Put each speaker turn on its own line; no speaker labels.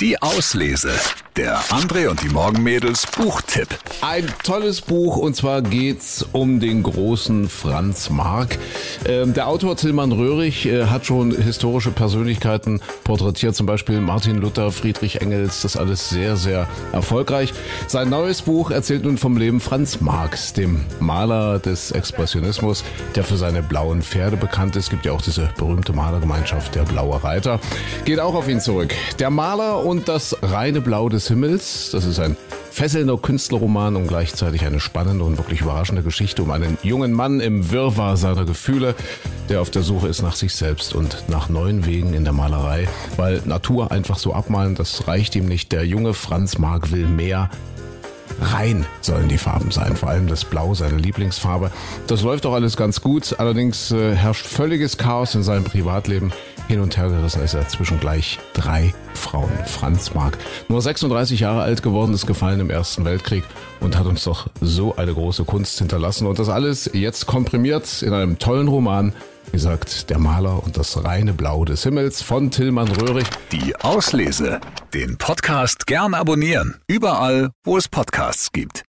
Die Auslese. Der André und die Morgenmädels Buchtipp.
Ein tolles Buch und zwar geht's um den großen Franz Marc. Ähm, der Autor Tillmann Röhrig äh, hat schon historische Persönlichkeiten porträtiert, zum Beispiel Martin Luther, Friedrich Engels, das alles sehr, sehr erfolgreich. Sein neues Buch erzählt nun vom Leben Franz Marx, dem Maler des Expressionismus, der für seine blauen Pferde bekannt ist. Es gibt ja auch diese berühmte Malergemeinschaft, der Blaue Reiter. Geht auch auf ihn zurück. Der Maler und das reine Blau des Himmels. Das ist ein fesselnder Künstlerroman und gleichzeitig eine spannende und wirklich überraschende Geschichte um einen jungen Mann im Wirrwarr seiner Gefühle, der auf der Suche ist nach sich selbst und nach neuen Wegen in der Malerei, weil Natur einfach so abmalen, das reicht ihm nicht. Der junge Franz Marc will mehr. Rein sollen die Farben sein, vor allem das Blau, seine Lieblingsfarbe. Das läuft auch alles ganz gut, allerdings äh, herrscht völliges Chaos in seinem Privatleben. Hin und her gerissen ist er zwischen gleich drei Frauen. Franz Marc, nur 36 Jahre alt geworden, ist gefallen im Ersten Weltkrieg und hat uns doch so eine große Kunst hinterlassen. Und das alles jetzt komprimiert in einem tollen Roman. Wie gesagt, der Maler und das reine Blau des Himmels von Tillmann Röhrig.
Die Auslese. Den Podcast gern abonnieren. Überall, wo es Podcasts gibt.